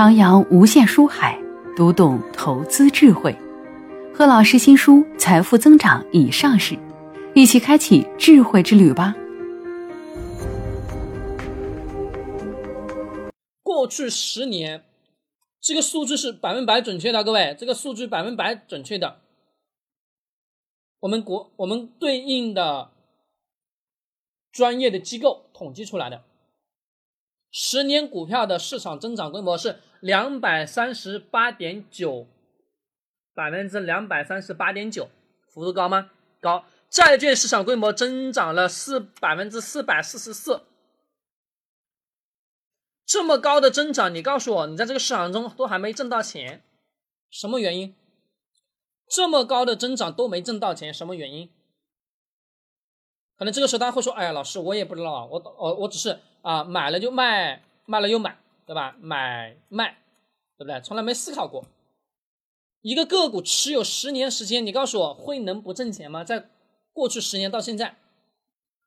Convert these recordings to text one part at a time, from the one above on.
徜徉无限书海，读懂投资智慧。贺老师新书《财富增长》已上市，一起开启智慧之旅吧。过去十年，这个数据是百分百准确的，各位，这个数据百分百准确的。我们国我们对应的专业的机构统计出来的，十年股票的市场增长规模是两百三十八点九，百分之两百三十八点九，幅度高吗？高。债券市场规模增长了四百分之四百四十四，这么高的增长，你告诉我，你在这个市场中都还没挣到钱，什么原因？这么高的增长都没挣到钱，什么原因？可能这个时候大家会说：“哎呀，老师，我也不知道，我我我只是啊买了就卖，卖了又买，对吧？买卖，对不对？从来没思考过，一个个股持有十年时间，你告诉我会能不挣钱吗？在过去十年到现在，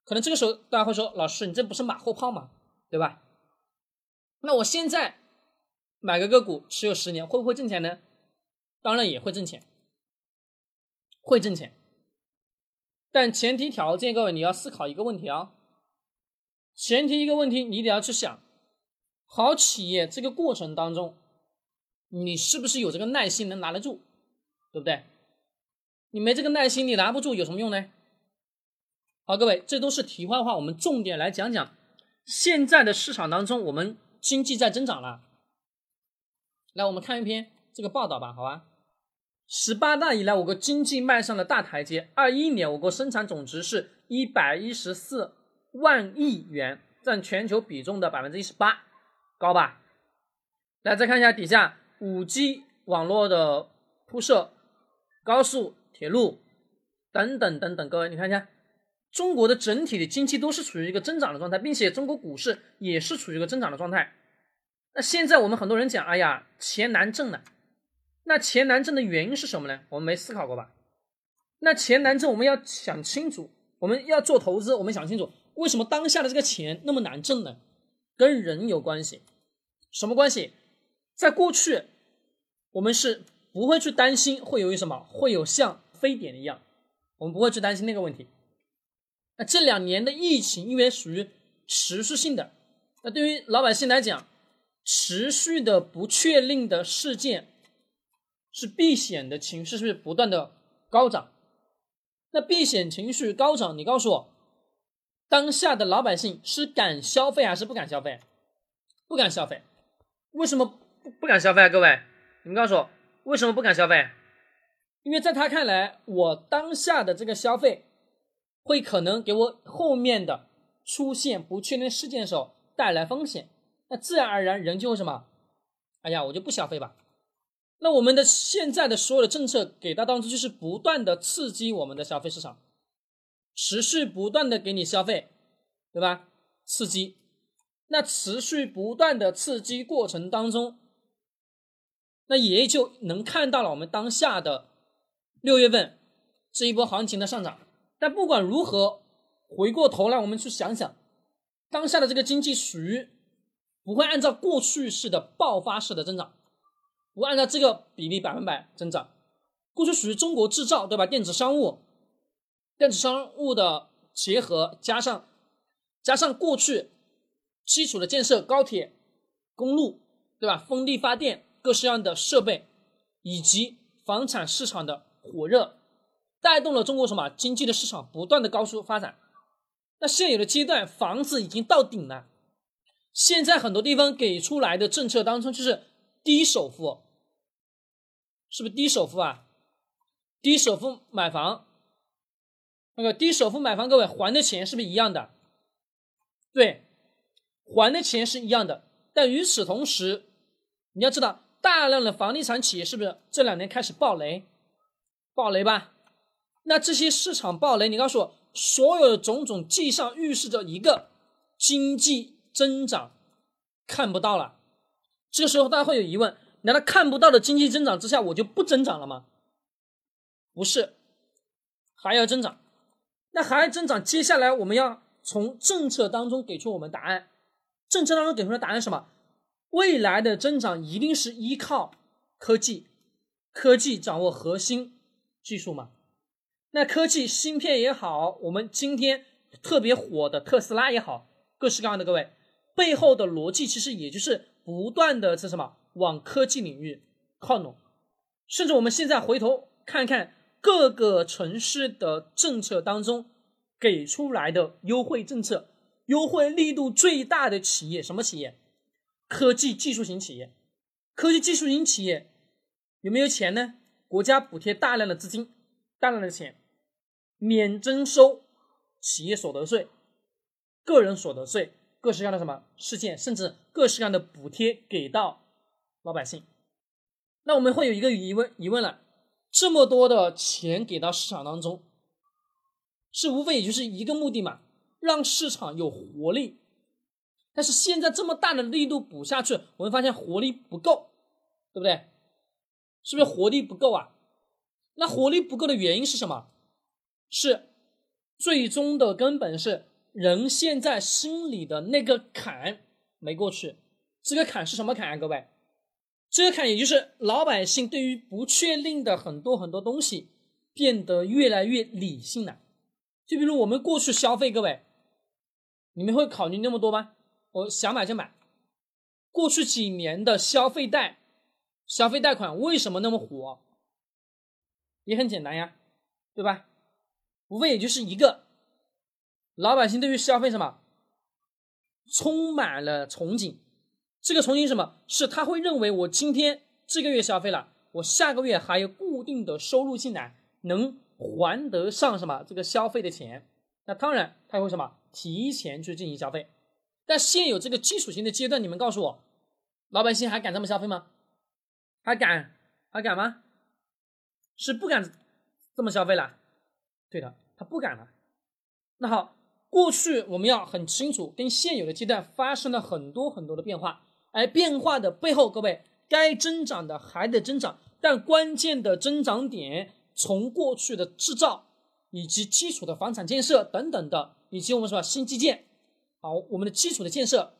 可能这个时候大家会说：老师，你这不是马后炮吗？对吧？那我现在买个个股持有十年，会不会挣钱呢？当然也会挣钱。”会挣钱，但前提条件，各位你要思考一个问题啊。前提一个问题，你得要去想，好企业这个过程当中，你是不是有这个耐心能拿得住，对不对？你没这个耐心，你拿不住有什么用呢？好，各位，这都是题外话，我们重点来讲讲现在的市场当中，我们经济在增长了。来，我们看一篇这个报道吧，好吧？十八大以来，我国经济迈上了大台阶。二一年，我国生产总值是一百一十四万亿元，占全球比重的百分之一十八，高吧？来，再看一下底下，五 G 网络的铺设、高速铁路等等等等，各位，你看一下，中国的整体的经济都是处于一个增长的状态，并且中国股市也是处于一个增长的状态。那现在我们很多人讲，哎呀，钱难挣了。那钱难挣的原因是什么呢？我们没思考过吧？那钱难挣，我们要想清楚。我们要做投资，我们想清楚，为什么当下的这个钱那么难挣呢？跟人有关系。什么关系？在过去，我们是不会去担心会有什么，会有像非典一样，我们不会去担心那个问题。那这两年的疫情，因为属于持续性的，那对于老百姓来讲，持续的不确定的事件。是避险的情绪是不是不断的高涨？那避险情绪高涨，你告诉我，当下的老百姓是敢消费还是不敢消费？不敢消费，为什么不不敢消费啊？各位，你们告诉我，为什么不敢消费？因为在他看来，我当下的这个消费，会可能给我后面的出现不确定事件的时候带来风险，那自然而然人就会什么？哎呀，我就不消费吧。那我们的现在的所有的政策给到当中，就是不断的刺激我们的消费市场，持续不断的给你消费，对吧？刺激，那持续不断的刺激过程当中，那也就能看到了我们当下的六月份这一波行情的上涨。但不管如何，回过头来我们去想想，当下的这个经济属于不会按照过去式的爆发式的增长。不按照这个比例百分百增长，过去属于中国制造，对吧？电子商务，电子商务的结合，加上加上过去基础的建设，高铁、公路，对吧？风力发电，各式样的设备，以及房产市场的火热，带动了中国什么经济的市场不断的高速发展。那现有的阶段，房子已经到顶了，现在很多地方给出来的政策当中就是低首付。是不是低首付啊？低首付买房，那个低首付买房，各位还的钱是不是一样的？对，还的钱是一样的。但与此同时，你要知道，大量的房地产企业是不是这两年开始暴雷？暴雷吧？那这些市场暴雷，你告诉我，所有的种种迹象预示着一个经济增长看不到了。这个时候，大家会有疑问。难道看不到的经济增长之下，我就不增长了吗？不是，还要增长。那还要增长，接下来我们要从政策当中给出我们答案。政策当中给出的答案是什么？未来的增长一定是依靠科技，科技掌握核心技术嘛？那科技芯片也好，我们今天特别火的特斯拉也好，各式各样的各位背后的逻辑，其实也就是不断的是什么往科技领域靠拢。甚至我们现在回头看看各个城市的政策当中给出来的优惠政策，优惠力度最大的企业什么企业？科技技术型企业，科技技术型企业有没有钱呢？国家补贴大量的资金，大量的钱，免征收企业所得税、个人所得税，各式各样的什么事件，甚至各式各样的补贴给到老百姓。那我们会有一个疑问疑问了：这么多的钱给到市场当中，是无非也就是一个目的嘛，让市场有活力。但是现在这么大的力度补下去，我们发现活力不够，对不对？是不是活力不够啊？那活力不够的原因是什么？是最终的根本是人现在心里的那个坎没过去。这个坎是什么坎啊？各位，这个坎也就是老百姓对于不确定的很多很多东西变得越来越理性了。就比如我们过去消费，各位，你们会考虑那么多吗？我想买就买。过去几年的消费贷、消费贷款为什么那么火？也很简单呀，对吧？无非也就是一个，老百姓对于消费什么充满了憧憬。这个憧憬什么？是他会认为我今天这个月消费了，我下个月还有固定的收入进来，能还得上什么这个消费的钱。那当然他会什么提前去进行消费。但现有这个基础型的阶段，你们告诉我，老百姓还敢这么消费吗？还敢？还敢吗？是不敢这么消费了。对的，他不敢了。那好，过去我们要很清楚，跟现有的阶段发生了很多很多的变化，而变化的背后，各位该增长的还得增长，但关键的增长点，从过去的制造以及基础的房产建设等等的，以及我们说新基建。好，我们的基础的建设，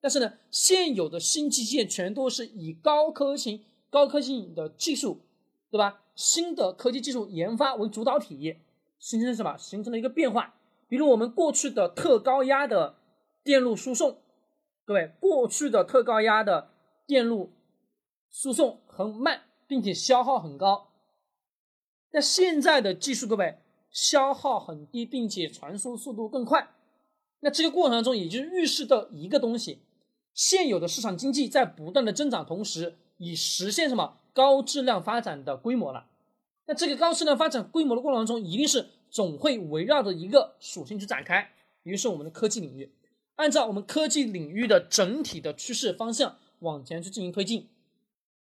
但是呢，现有的新基建全都是以高科技、高科技的技术，对吧？新的科技技术研发为主导体，形成什么？形成了一个变化。比如我们过去的特高压的电路输送，各位，过去的特高压的电路输送很慢，并且消耗很高。那现在的技术，各位，消耗很低，并且传输速度更快。那这个过程当中，也就是预示到一个东西：现有的市场经济在不断的增长，同时已实现什么高质量发展的规模了。那这个高质量发展规模的过程当中，一定是总会围绕着一个属性去展开，于是我们的科技领域，按照我们科技领域的整体的趋势方向往前去进行推进。